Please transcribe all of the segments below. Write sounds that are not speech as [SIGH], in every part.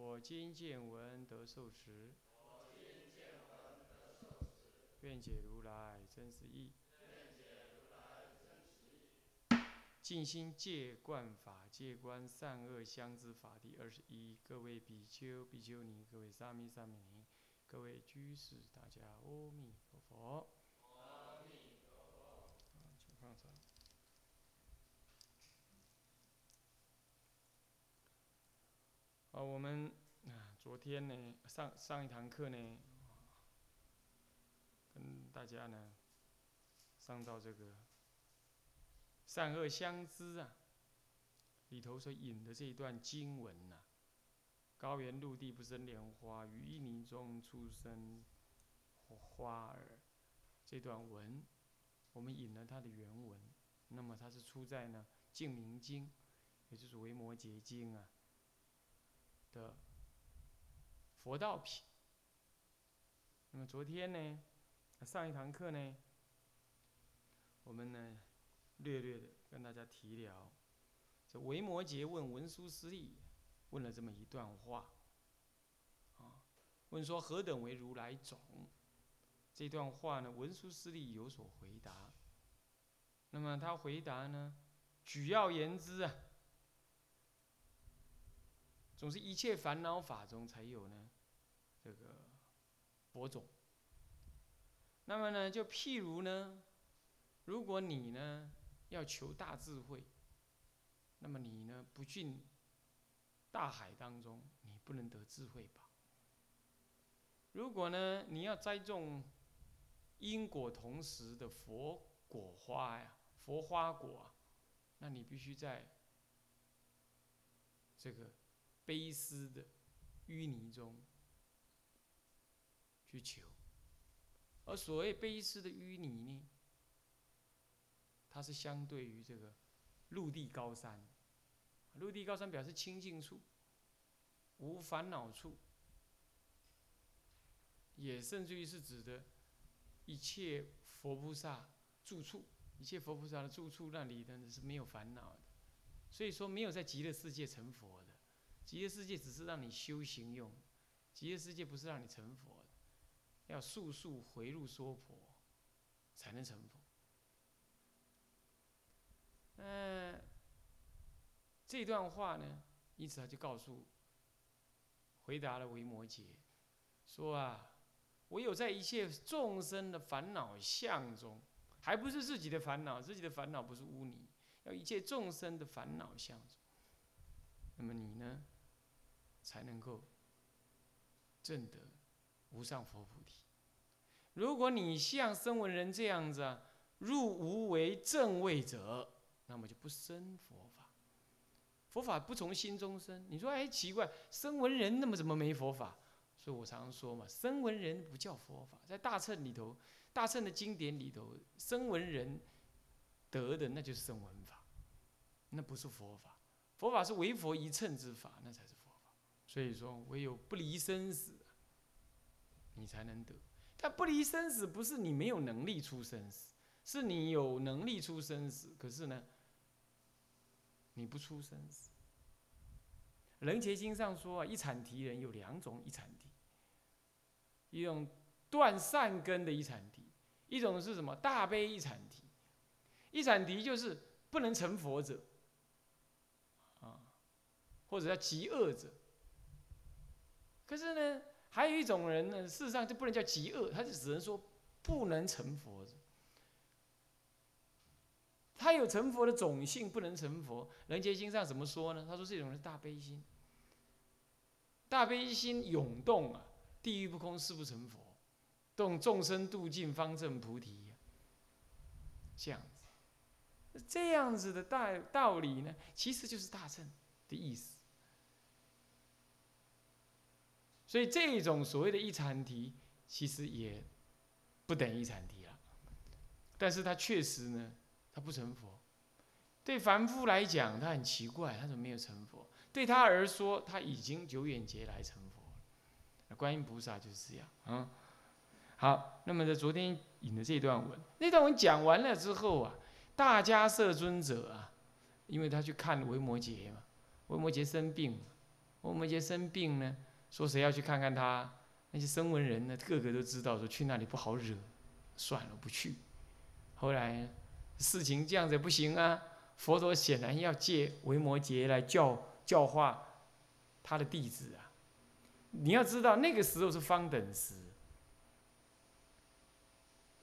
我今见闻得受持，愿解如来真实义。静心戒观法，戒观善恶相知法第二十一。各位比丘、比丘尼，各位沙弥、沙弥尼，各位居士，大家阿弥陀佛。阿弥陀佛。请放上。好，我们啊，昨天呢，上上一堂课呢，跟大家呢，上到这个善恶相知啊，里头所引的这一段经文呐，高原陆地不生莲花，于淤泥中出生花儿，这段文，我们引了它的原文，那么它是出在呢《净明经》，也就是《维摩诘经》啊。的佛道品。那么昨天呢，上一堂课呢，我们呢略略的跟大家提了，这维摩诘问文殊师利，问了这么一段话，啊，问说何等为如来种？这段话呢，文殊师利有所回答。那么他回答呢，举要言之啊。总是一切烦恼法中才有呢，这个佛种。那么呢，就譬如呢，如果你呢要求大智慧，那么你呢不进大海当中，你不能得智慧吧？如果呢你要栽种因果同时的佛果花呀，佛花果啊，那你必须在这个。悲思的淤泥中去求，而所谓悲思的淤泥呢，它是相对于这个陆地高山，陆地高山表示清净处，无烦恼处，也甚至于是指的一切佛菩萨住处，一切佛菩萨的住处那里呢是没有烦恼的，所以说没有在极乐世界成佛的。极乐世界只是让你修行用，极乐世界不是让你成佛，要速速回入娑婆，才能成佛。嗯，这段话呢，因此他就告诉，回答了维摩诘，说啊，唯有在一切众生的烦恼相中，还不是自己的烦恼，自己的烦恼不是污泥，要一切众生的烦恼相中，那么你呢？才能够证得无上佛菩提。如果你像声闻人这样子啊，入无为正位者，那么就不生佛法。佛法不从心中生。你说，哎，奇怪，声闻人那么怎么没佛法？所以我常说嘛，声闻人不叫佛法。在大乘里头，大乘的经典里头，声闻人得的那就是声闻法，那不是佛法。佛法是唯佛一乘之法，那才是。所以说，唯有不离生死，你才能得。但不离生死，不是你没有能力出生死，是你有能力出生死，可是呢，你不出生死。人杰经上说啊，一铲提人有两种一铲提，一种断善根的一铲提，一种是什么大悲一铲提。一铲提就是不能成佛者，啊，或者叫极恶者。可是呢，还有一种人呢，事实上就不能叫极恶，他就只能说不能成佛。他有成佛的种性，不能成佛。人杰经上怎么说呢？他说这种人大悲心，大悲心涌动啊，地狱不空誓不成佛，动众生度尽方正菩提。这样子，这样子的大道理呢，其实就是大乘的意思。所以这种所谓的一禅题，其实也不等于一禅题了。但是他确实呢，他不成佛。对凡夫来讲，他很奇怪，他怎么没有成佛？对他而说，他已经久远劫来成佛了。观音菩萨就是这样啊。好，那么在昨天引的这段文，那段文讲完了之后啊，大迦摄尊者啊，因为他去看维摩诘嘛，维摩诘生病，维摩诘生病呢。说谁要去看看他？那些声闻人呢，个个都知道，说去那里不好惹，算了，不去。后来事情这样子不行啊，佛陀显然要借维摩诘来教教化他的弟子啊。你要知道，那个时候是方等时，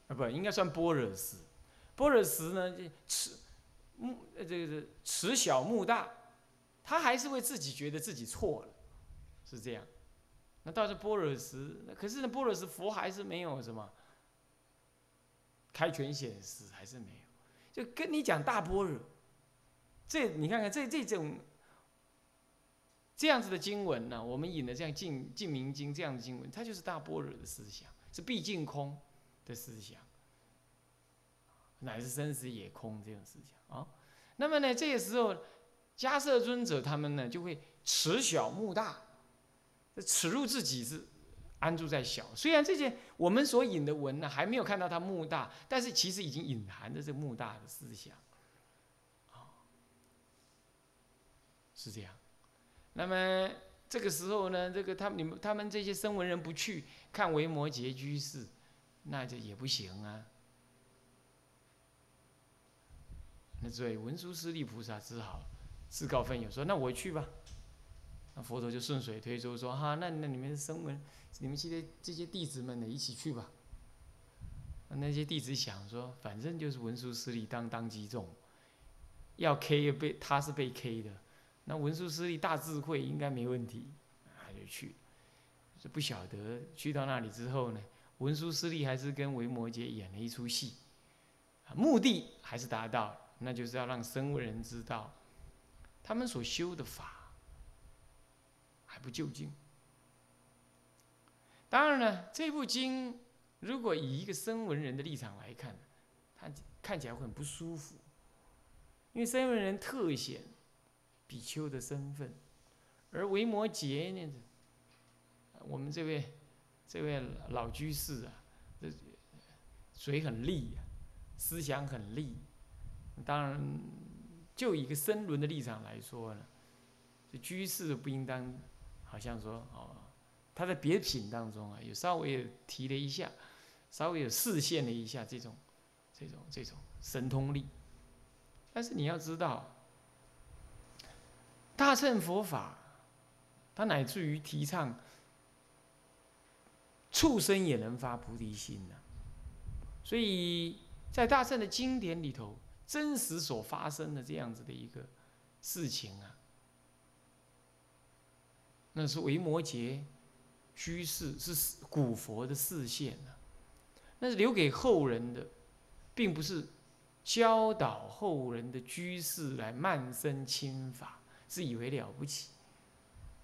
啊不，应该算般若时。般若时呢，慈目呃这个是慈小目大，他还是会自己觉得自己错了，是这样。那倒是般若时，可是呢，般若时佛还是没有什么开权显示，还是没有。就跟你讲大般若，这你看看这这种这样子的经文呢，我们引的这样净净明经这样的经文，它就是大般若的思想，是毕竟空的思想，乃是生死也空这种思想啊。那么呢，这个时候迦摄尊者他们呢，就会持小目大。耻辱自己是安住在小，虽然这些我们所引的文呢还没有看到他目大，但是其实已经隐含着这目大的思想，啊，是这样。那么这个时候呢，这个他们你们他们这些声闻人不去看维摩诘居士，那就也不行啊。那所以文殊师利菩萨只好自告奋勇说：“那我去吧。”那佛陀就顺水推舟说：“哈，那那你们声闻，你们这些这些弟子们呢，一起去吧。”那些弟子想说：“反正就是文殊师利当当机众，要 K 被他是被 K 的，那文殊师利大智慧应该没问题，他就去。就不晓得去到那里之后呢，文殊师利还是跟维摩诘演了一出戏，目的还是达到，那就是要让声闻人知道他们所修的法。”还不就近。当然了，这部经如果以一个声闻人的立场来看，他看起来会很不舒服，因为声闻人特显比丘的身份，而维摩诘呢，我们这位这位老居士啊，这嘴很利啊，思想很利。当然，就一个声闻的立场来说呢，这居士不应当。好像说哦，他在别品当中啊，有稍微提了一下，稍微有示现了一下这种，这种这种神通力。但是你要知道，大乘佛法，它乃至于提倡畜生也能发菩提心呢。所以在大乘的经典里头，真实所发生的这样子的一个事情啊。那是维摩诘居士是古佛的视线啊，那是留给后人的，并不是教导后人的居士来慢生亲法，自以为了不起，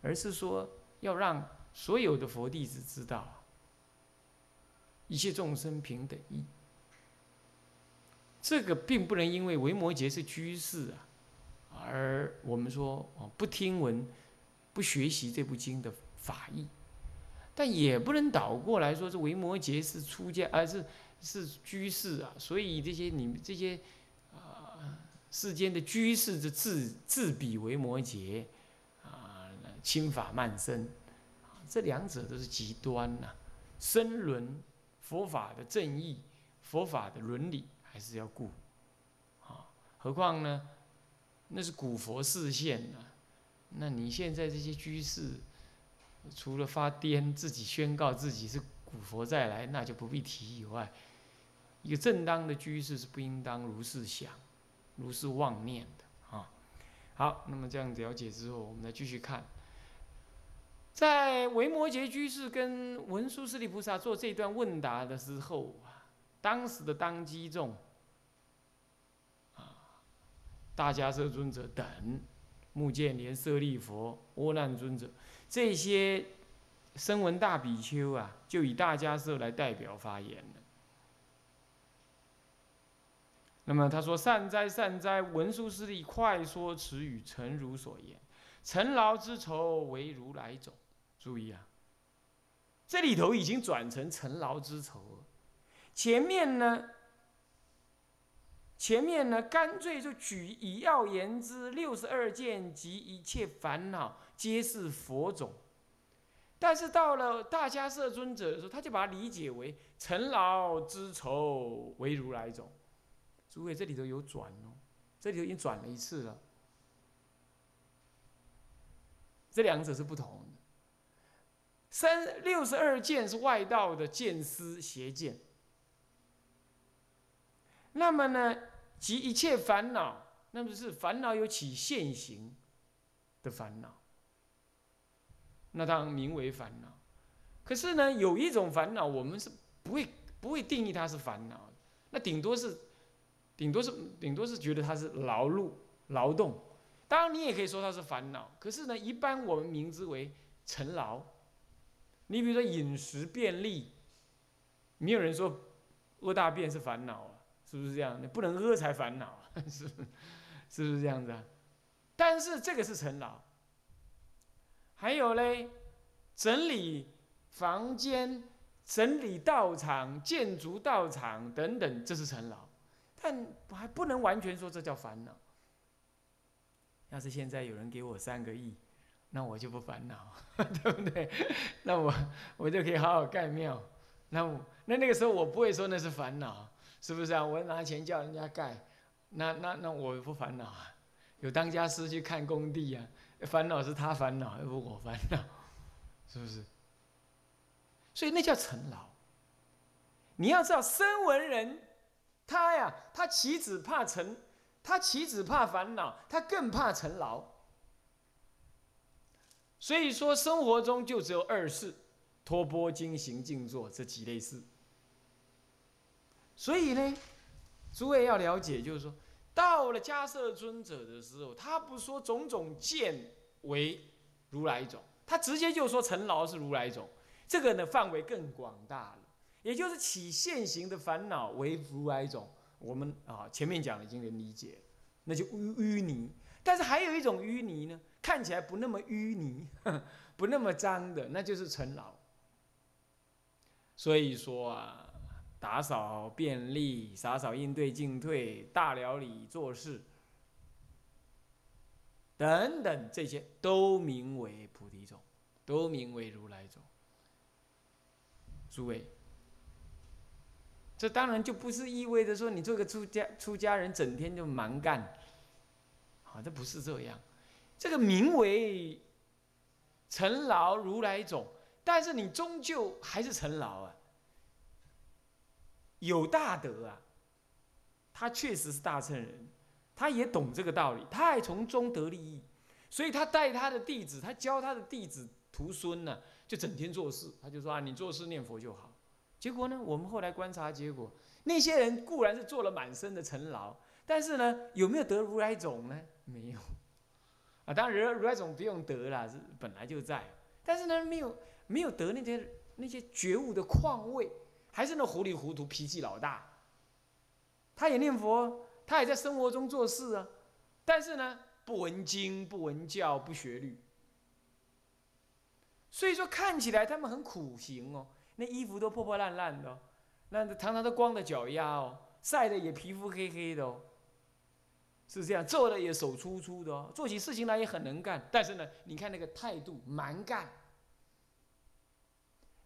而是说要让所有的佛弟子知道，一切众生平等义。这个并不能因为维摩诘是居士啊，而我们说哦不听闻。不学习这部经的法义，但也不能倒过来说，这维摩诘是出家，而是是居士啊。所以这些你们这些啊世间的居士，就自自比维摩诘啊，轻法慢生，这两者都是极端呐。深伦佛法的正义，佛法的伦理还是要顾啊。何况呢，那是古佛视线呐。那你现在这些居士，除了发癫自己宣告自己是古佛再来，那就不必提以外，一个正当的居士是不应当如是想，如是妄念的啊。好，那么这样了解之后，我们再继续看，在维摩诘居士跟文殊师利菩萨做这段问答的时候啊，当时的当机众啊，大迦摄尊者等。目犍连、舍利佛、阿难尊者，这些声闻大比丘啊，就以大迦叶来代表发言了。那么他说：“善哉善哉，文殊师利，快说此语，诚如所言。尘劳之仇，为如来种。”注意啊，这里头已经转成尘劳之仇了。前面呢，前面呢，干脆就举以要言之，六十二见及一切烦恼，皆是佛种。但是到了大迦摄尊者的时候，他就把它理解为尘劳之愁，为如来种。诸位，这里头有转哦，这里头已经转了一次了。这两者是不同的。三六十二见是外道的见思邪见。那么呢，即一切烦恼，那么是烦恼有起现行的烦恼，那当然名为烦恼。可是呢，有一种烦恼，我们是不会不会定义它是烦恼，那顶多是。顶多是顶多是觉得它是劳碌劳动，当然你也可以说它是烦恼。可是呢，一般我们名之为尘劳。你比如说饮食便利，没有人说屙大便是烦恼，是不是这样？你不能屙才烦恼，[LAUGHS] 是是不是这样子啊？但是这个是尘劳。还有嘞，整理房间、整理道场、建筑道场等等，这是尘劳。但还不能完全说这叫烦恼。要是现在有人给我三个亿，那我就不烦恼，[LAUGHS] 对不对？那我我就可以好好盖庙。那我那那个时候我不会说那是烦恼，是不是啊？我拿钱叫人家盖，那那那我不烦恼啊。有当家师去看工地啊，烦恼是他烦恼，而不我烦恼，是不是？所以那叫尘劳。你要知道，声闻人。他呀，他岂止怕尘，他岂止怕烦恼，他更怕尘劳。所以说，生活中就只有二事：托钵、经行、静坐这几类事。所以呢，诸位要了解，就是说，到了迦摄尊者的时候，他不说种种见为如来种，他直接就说尘劳是如来种。这个呢，范围更广大了。也就是起现行的烦恼为如来种，我们啊前面讲已经能理解，那就淤淤泥。但是还有一种淤泥呢，看起来不那么淤泥，[LAUGHS] 不那么脏的，那就是尘劳。所以说啊，打扫便利、洒扫应对进退、大了理做事等等这些，都名为菩提种，都名为如来种。诸位。这当然就不是意味着说你做个出家出家人整天就蛮干，啊，这不是这样。这个名为尘劳如来种，但是你终究还是尘劳啊。有大德啊，他确实是大乘人，他也懂这个道理，他还从中得利益，所以他带他的弟子，他教他的弟子徒孙呢，就整天做事，他就说啊，你做事念佛就好。结果呢？我们后来观察结果，那些人固然是做了满身的尘劳，但是呢，有没有得如来种呢？没有。啊，当然如来种不用得了，是本来就在。但是呢，[LAUGHS] 没有没有得那些那些觉悟的况味，还是那糊里糊涂、脾气老大。他也念佛，他也在生活中做事啊，但是呢，不闻经、不闻教、不学律。所以说，看起来他们很苦行哦。那衣服都破破烂烂的，那常常都光着脚丫哦，晒的也皮肤黑黑的哦，是这样，做的也手粗粗的哦，做起事情来也很能干，但是呢，你看那个态度蛮干，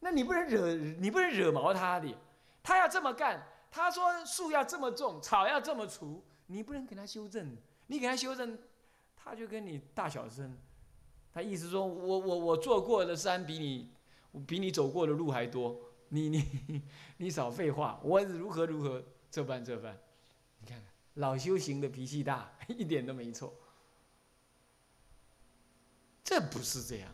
那你不能惹，你不能惹毛他的，他要这么干，他说树要这么种，草要这么除，你不能给他修正，你给他修正，他就跟你大小声，他意思说我我我做过的山比你。比你走过的路还多，你你 [LAUGHS] 你少废话，我如何如何这般这般，你看看老修行的脾气大，一点都没错。这不是这样，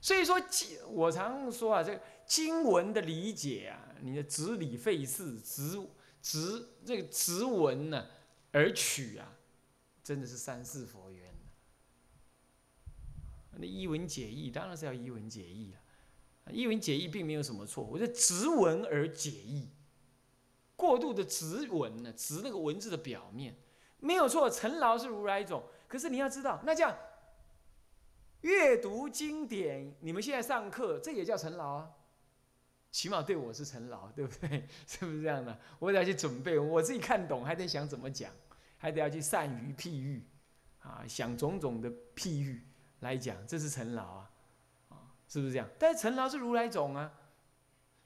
所以说我常说啊，这个经文的理解啊，你的执理费事，执执这个执文呢而取啊，真的是三世佛缘。那一文解义当然是要一文解义了。一文解义并没有什么错，我是直文而解义，过度的直文呢，直那个文字的表面没有错，陈劳是如来种。可是你要知道，那这样阅读经典，你们现在上课，这也叫陈劳啊。起码对我是成劳，[LAUGHS] 对不对？[LAUGHS] 是不是这样的？我得要去准备，我自己看懂，还得想怎么讲，还得要去善于譬喻，啊，想种种的譬喻来讲，这是成劳啊。啊是不是这样？但是成劳是如来种啊，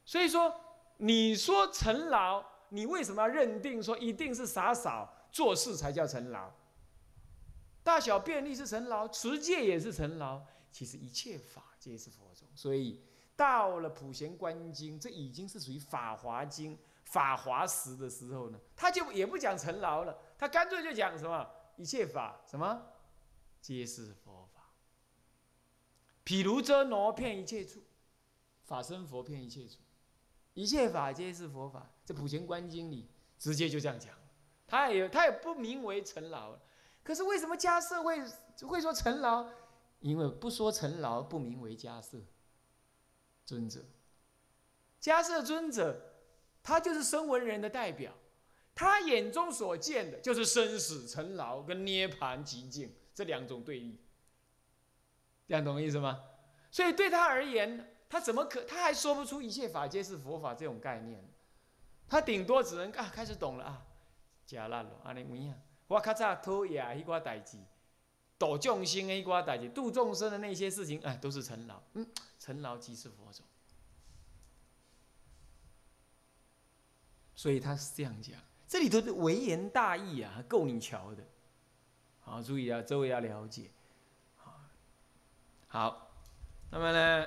所以说你说成劳，你为什么要认定说一定是傻嫂做事才叫成劳？大小便利是成劳，持戒也是成劳，其实一切法皆是佛种。所以到了普贤观经，这已经是属于法华经、法华时的时候呢，他就也不讲陈劳了，他干脆就讲什么一切法什么皆是佛法。譬如遮罗骗一切处，法身佛骗一切处，一切法皆是佛法。这普贤观经里直接就这样讲，他也他也不名为陈老可是为什么迦摄会会说陈老？因为不说陈老，不名为迦摄尊者。迦摄尊者，他就是声闻人的代表，他眼中所见的就是生死、尘劳跟涅盘极境这两种对立。这样懂意思吗？所以对他而言，他怎么可他还说不出一切法皆是佛法这种概念？他顶多只能啊开始懂了啊，假烂了，阿尼怎样？我卡早讨厌一寡代志，度众生的一寡代志，度众生的那些事情，哎，都是尘劳。嗯，尘劳即是佛种。所以他是这样讲，这里头的微言大义啊，够你瞧的。好，注意啊，周围要了解。好，那么呢？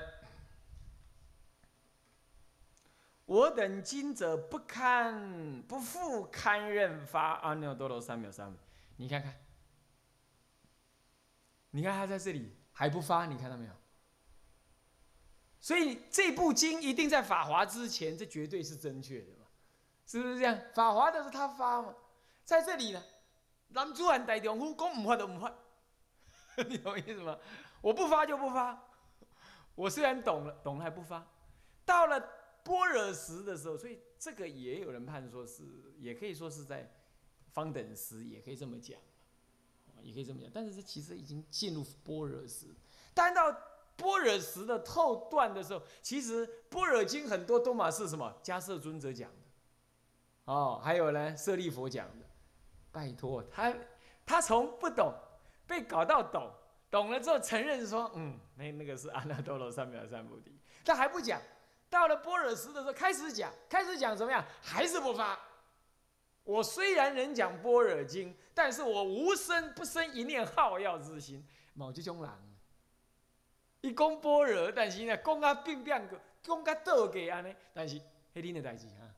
我等今者不堪不复堪任发阿耨多罗三藐三菩你看看，你看他在这里还不发，你看到没有？所以这部经一定在法华之前，这绝对是正确的嘛？是不是这样？法华的是他发嘛？在这里呢，南主汉大丈夫讲唔发都唔发，[LAUGHS] 你懂意思吗？我不发就不发，我虽然懂了，懂了还不发。到了般若时的时候，所以这个也有人判说是，也可以说是在方等时，也可以这么讲，也可以这么讲。但是这其实已经进入般若时。但到般若时的后段的时候，其实般若经很多都嘛是什么迦摄尊者讲的，哦，还有呢舍利佛讲的。拜托他，他从不懂被搞到懂。懂了之后承认说，嗯，那那个是阿耨多罗三藐三菩提，但还不讲。到了般若时的时候开始讲，开始讲怎么样？还是不发。我虽然能讲般若经，但是我无生不生一念好要之心。某这种人，一讲般若，但是呢，讲啊变变个，讲啊倒给安尼，但是迄恁的代志哈，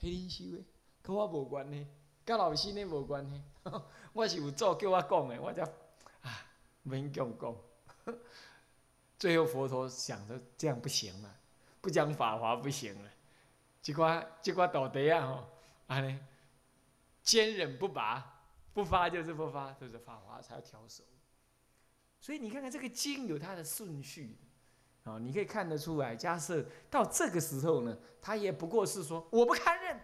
迄恁修的，跟我无关系，跟老师呢无关系。[LAUGHS] 我是有做叫我讲的，我才。没讲讲，[LAUGHS] 最后佛陀想着这样不行了，不讲法华不行了，结果结果倒地啊吼，安尼坚忍不拔，不发就是不发，就是法华才要调手。所以你看看这个经有它的顺序，啊，你可以看得出来，假设到这个时候呢，他也不过是说我不堪认，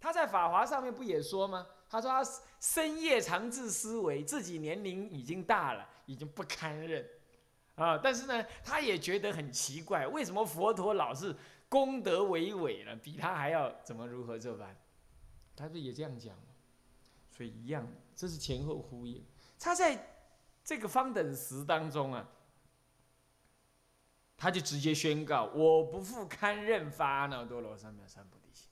他在法华上面不也说吗？他说他深夜常自思维，自己年龄已经大了，已经不堪认，啊！但是呢，他也觉得很奇怪，为什么佛陀老是功德伟伟了，比他还要怎么如何这般？他不也这样讲吗？所以一样，这是前后呼应。他在这个方等时当中啊，他就直接宣告：我不复堪任发耨多罗三藐三菩提心。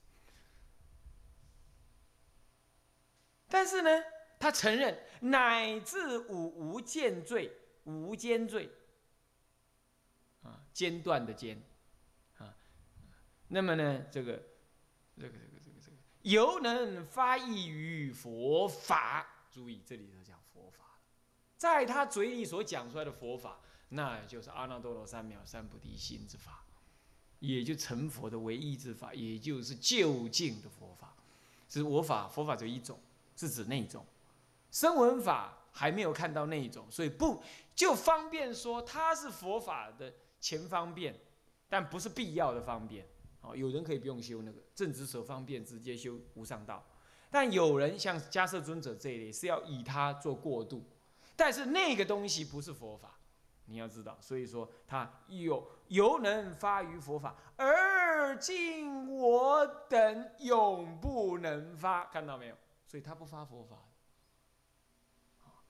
但是呢，他承认乃至五无间罪，无间罪，啊，间断的间，啊，那么呢，这个，这个，这个，犹能发意于佛法。注意，这里头讲佛法，在他嘴里所讲出来的佛法，那就是阿耨多罗三藐三菩提心之法，也就成佛的唯一之法，也就是究竟的佛法。是我法，佛法就一种。是指那种，声闻法还没有看到那一种，所以不就方便说它是佛法的前方便，但不是必要的方便。哦，有人可以不用修那个正直舍方便，直接修无上道。但有人像迦摄尊者这一类，是要以他做过渡。但是那个东西不是佛法，你要知道。所以说，他有犹能发于佛法，而今我等永不能发，看到没有？所以他不发佛法。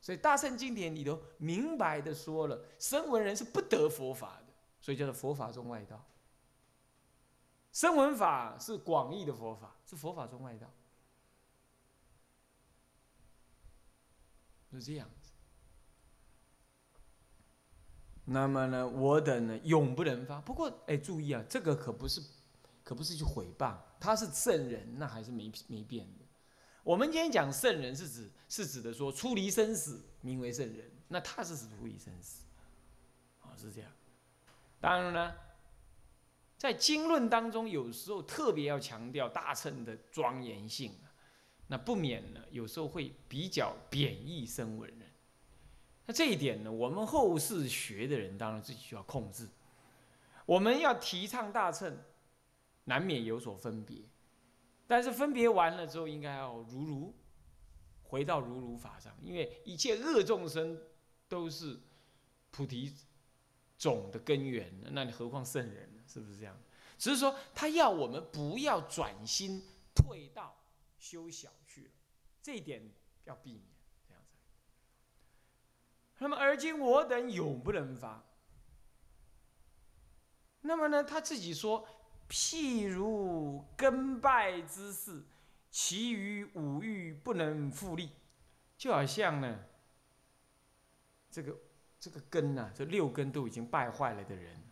所以大圣经典里头明白的说了，声闻人是不得佛法的，所以叫做佛法中外道。声闻法是广义的佛法，是佛法中外道，是这样。那么呢，我等呢永不能发。不过，哎，注意啊，这个可不是，可不是去毁谤，他是圣人，那还是没没变的。我们今天讲圣人，是指是指的说出离生死名为圣人，那他是指出离生死，啊，是这样。当然呢。在经论当中，有时候特别要强调大乘的庄严性那不免呢，有时候会比较贬义声闻人。那这一点呢，我们后世学的人当然自己需要控制。我们要提倡大乘，难免有所分别，但是分别完了之后，应该要如如回到如如法上，因为一切恶众生都是菩提种的根源，那你何况圣人？是不是这样？只是说他要我们不要转心退道修小去了，这一点要避免这样子。那么而今我等永不能发。那么呢，他自己说，譬如根败之事，其余五欲不能复利，就好像呢，这个这个根呐，这六根都已经败坏了的人。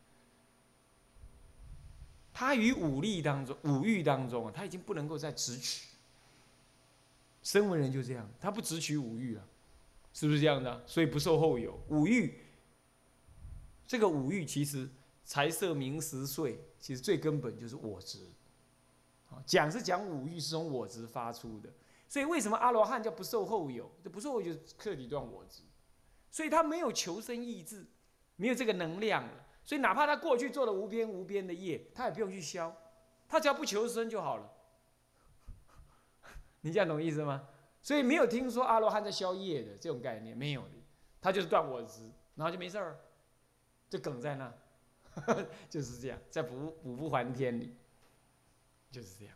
他于五力当中、五欲当中啊，他已经不能够再直取。声闻人就这样，他不直取五欲了，是不是这样的？所以不受后有五欲。这个五欲其实财色名食睡，其实最根本就是我执。讲是讲五欲是从我执发出的，所以为什么阿罗汉叫不受后有？这不受后有就彻底断我执，所以他没有求生意志，没有这个能量了。所以，哪怕他过去做了无边无边的业，他也不用去消，他只要不求生就好了。[LAUGHS] 你这样懂意思吗？所以没有听说阿罗汉在消业的这种概念，没有的，他就是断我执，然后就没事儿，就梗在那，[LAUGHS] 就是这样，在补补不还天里，就是这样。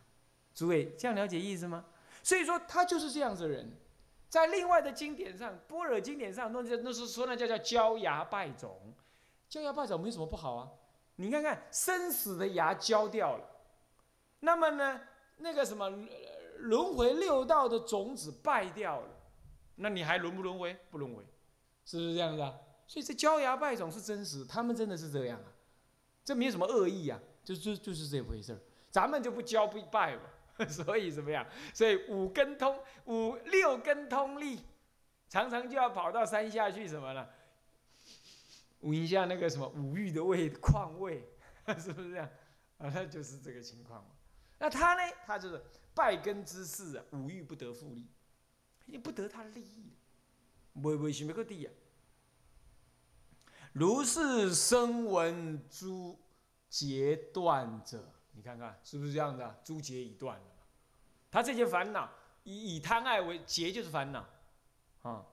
诸位这样了解意思吗？所以说他就是这样子的人，在另外的经典上，般若经典上，那那是说那叫叫焦牙败种。焦牙败种没什么不好啊，你看看生死的牙焦掉了，那么呢，那个什么轮回六道的种子败掉了，那你还轮不轮回？不轮回，是不是这样子啊？所以这焦牙败种是真实，他们真的是这样啊，这没有什么恶意啊，就就就是这回事儿，咱们就不焦不败嘛，[LAUGHS] 所以怎么样？所以五根通五六根通力，常常就要跑到山下去什么呢？闻一下那个什么五欲的味 [LAUGHS] 况味，[LAUGHS] 是不是这样？啊，那就是这个情况那他呢？他就是败根之事啊，五欲不得复利，也不得他的利益，为为什么个地呀？如是声闻诸结断者，你看看是不是这样的？诸结已断了，他这些烦恼以以贪爱为结，就是烦恼啊。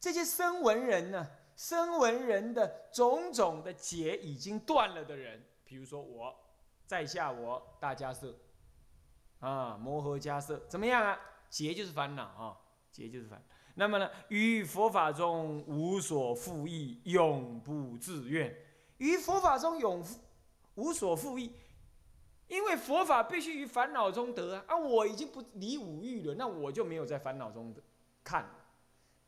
这些声闻人呢？声闻人的种种的结已经断了的人，比如说我，在下我大家色，啊摩诃迦色怎么样啊？结就是烦恼啊，结就是烦。那么呢，于佛法中无所复议，永不自愿。于佛法中永无所复议，因为佛法必须于烦恼中得啊。啊，我已经不离五欲了，那我就没有在烦恼中的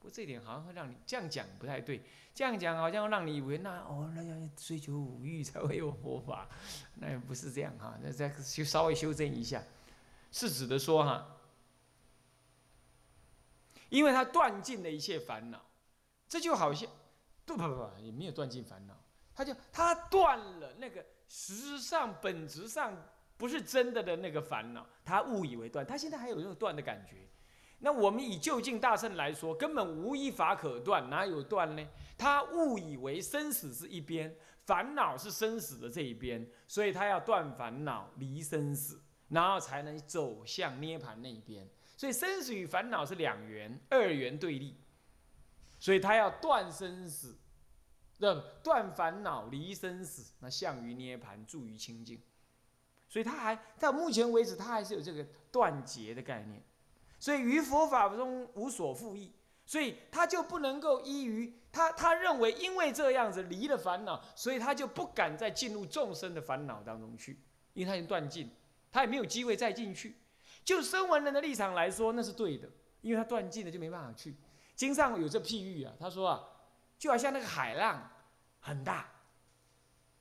看。这点好像会让你这样讲不太对，这样讲好像让你以为那哦，那要追求五欲才会有佛法，那也不是这样哈。那再修稍微修正一下，是指的说哈，因为他断尽了一切烦恼，这就好像不不不也没有断尽烦恼，他就他断了那个实上本质上不是真的的那个烦恼，他误以为断，他现在还有那种断的感觉。那我们以就近大圣来说，根本无一法可断，哪有断呢？他误以为生死是一边，烦恼是生死的这一边，所以他要断烦恼，离生死，然后才能走向涅盘那一边。所以生死与烦恼是两元，二元对立，所以他要断生死，的断烦恼，离生死，那向于涅盘，助于清净。所以他还到目前为止，他还是有这个断结的概念。所以于佛法中无所复议，所以他就不能够依于他，他认为因为这样子离了烦恼，所以他就不敢再进入众生的烦恼当中去，因为他已经断尽，他也没有机会再进去。就声闻人的立场来说，那是对的，因为他断尽了就没办法去。经上有这譬喻啊，他说啊，就好像那个海浪很大，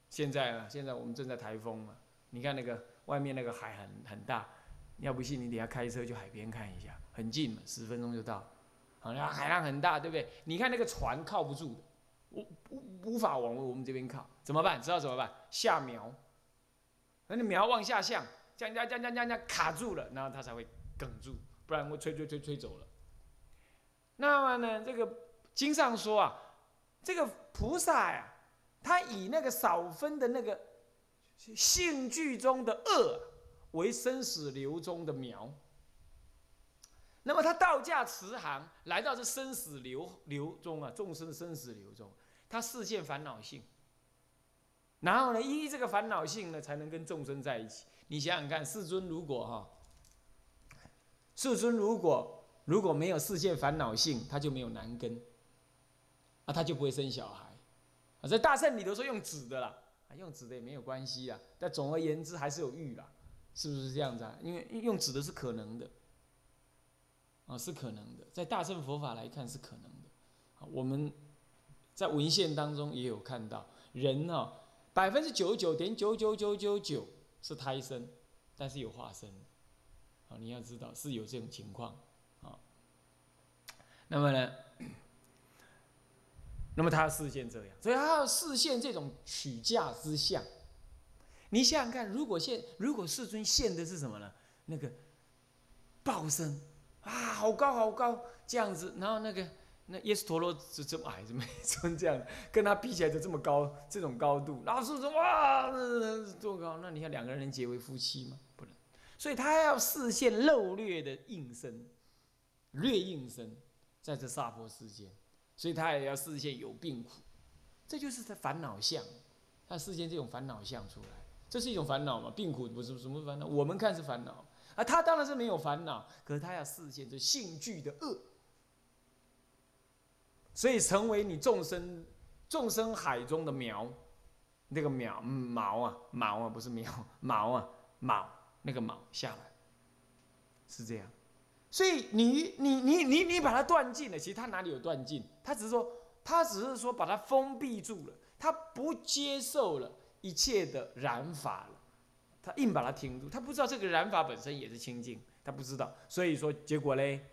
现在啊，现在我们正在台风嘛，你看那个外面那个海很很大。要不信你等下开车去海边看一下，很近嘛，十分钟就到。好，像海浪很大，对不对？你看那个船靠不住的，无无无法往我们这边靠，怎么办？知道怎么办？下苗，那你苗往下降，降降降降降降卡住了，然后它才会梗住，不然会吹吹吹吹走了。那么呢，这个经上说啊，这个菩萨呀，他以那个少分的那个性具中的恶。为生死流中的苗，那么他道驾慈航来到这生死流流中啊，众生生死流中，他视现烦恼性，然后呢，依这个烦恼性呢，才能跟众生在一起。你想想看，世尊如果哈，世尊如果如果没有视现烦恼性，他就没有男根，啊，他就不会生小孩。啊，在大圣里头说用纸的啦，啊，用纸的也没有关系啊，但总而言之还是有欲啦。是不是这样子啊？因为用指的是可能的，啊，是可能的，在大乘佛法来看是可能的。啊，我们在文献当中也有看到，人呢，百分之九十九点九九九九九是胎生，但是有化身，啊，你要知道是有这种情况，啊，那么呢，那么他要视现这样，所以他要视现这种取价之相。你想想看，如果现如果世尊现的是什么呢？那个报身啊，好高好高这样子，然后那个那耶稣陀罗就这么矮，怎么成这样？跟他比起来就这么高，这种高度，然后世尊哇，多高？那你看两个人能结为夫妻吗？不能。所以他要视现漏略的应身，略应身在这娑婆世间，所以他也要视现有病苦，这就是他烦恼相，他视现这种烦恼相出来。这是一种烦恼嘛？病苦不是什么烦恼？我们看是烦恼，啊，他当然是没有烦恼，可是他要视现这性具的恶，所以成为你众生众生海中的苗，那个苗毛啊毛啊不是苗毛啊毛那个毛下来，是这样，所以你你你你你把它断尽了，其实他哪里有断尽？他只是说他只是说把它封闭住了，他不接受了。一切的染法了，他硬把它停住，他不知道这个染法本身也是清净，他不知道，所以说结果嘞，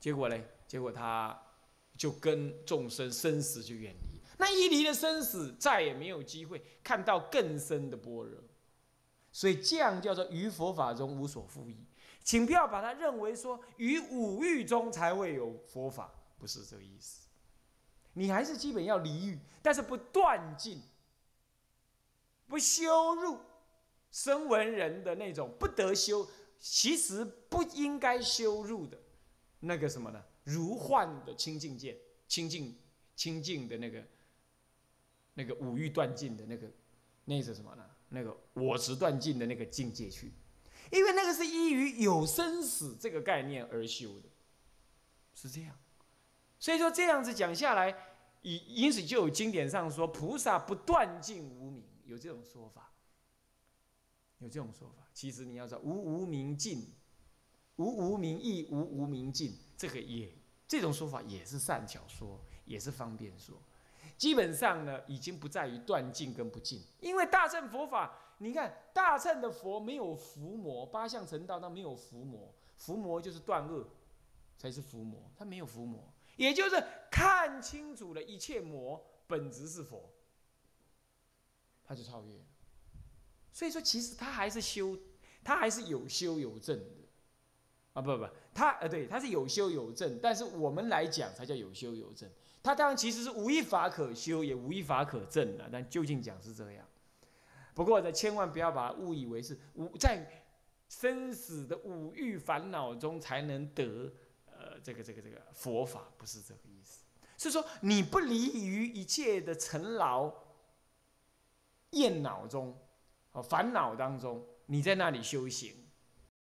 结果嘞，结果他就跟众生生死就远离，那一离了生死，再也没有机会看到更深的般若，所以这样叫做于佛法中无所复议，请不要把它认为说于五欲中才会有佛法，不是这个意思，你还是基本要离欲，但是不断尽。不修入声闻人的那种不得修，其实不应该修入的，那个什么呢？如幻的清净见，清净清净的那个那个五欲断尽的那个，那是什么呢？那个我执断尽的那个境界去，因为那个是依于有生死这个概念而修的，是这样。所以说这样子讲下来，以因此就有经典上说，菩萨不断尽无明。有这种说法，有这种说法。其实你要知道，无无明尽，无无明亦无无明尽，这个也这种说法也是善巧说，也是方便说。基本上呢，已经不在于断尽跟不尽，因为大乘佛法，你看大乘的佛没有伏魔，八相成道，那没有伏魔，伏魔就是断恶，才是伏魔，他没有伏魔，也就是看清楚了一切魔本质是佛。他就超越，所以说其实他还是修，他还是有修有证的，啊，不不，他呃对，他是有修有证，但是我们来讲才叫有修有证。他当然其实是无一法可修，也无一法可证的，但究竟讲是这样。不过呢，千万不要把它误以为是无在生死的五欲烦恼中才能得呃这个这个这个佛法，不是这个意思。是说你不离于一切的尘劳、厌恼中，哦烦恼当中，你在那里修行。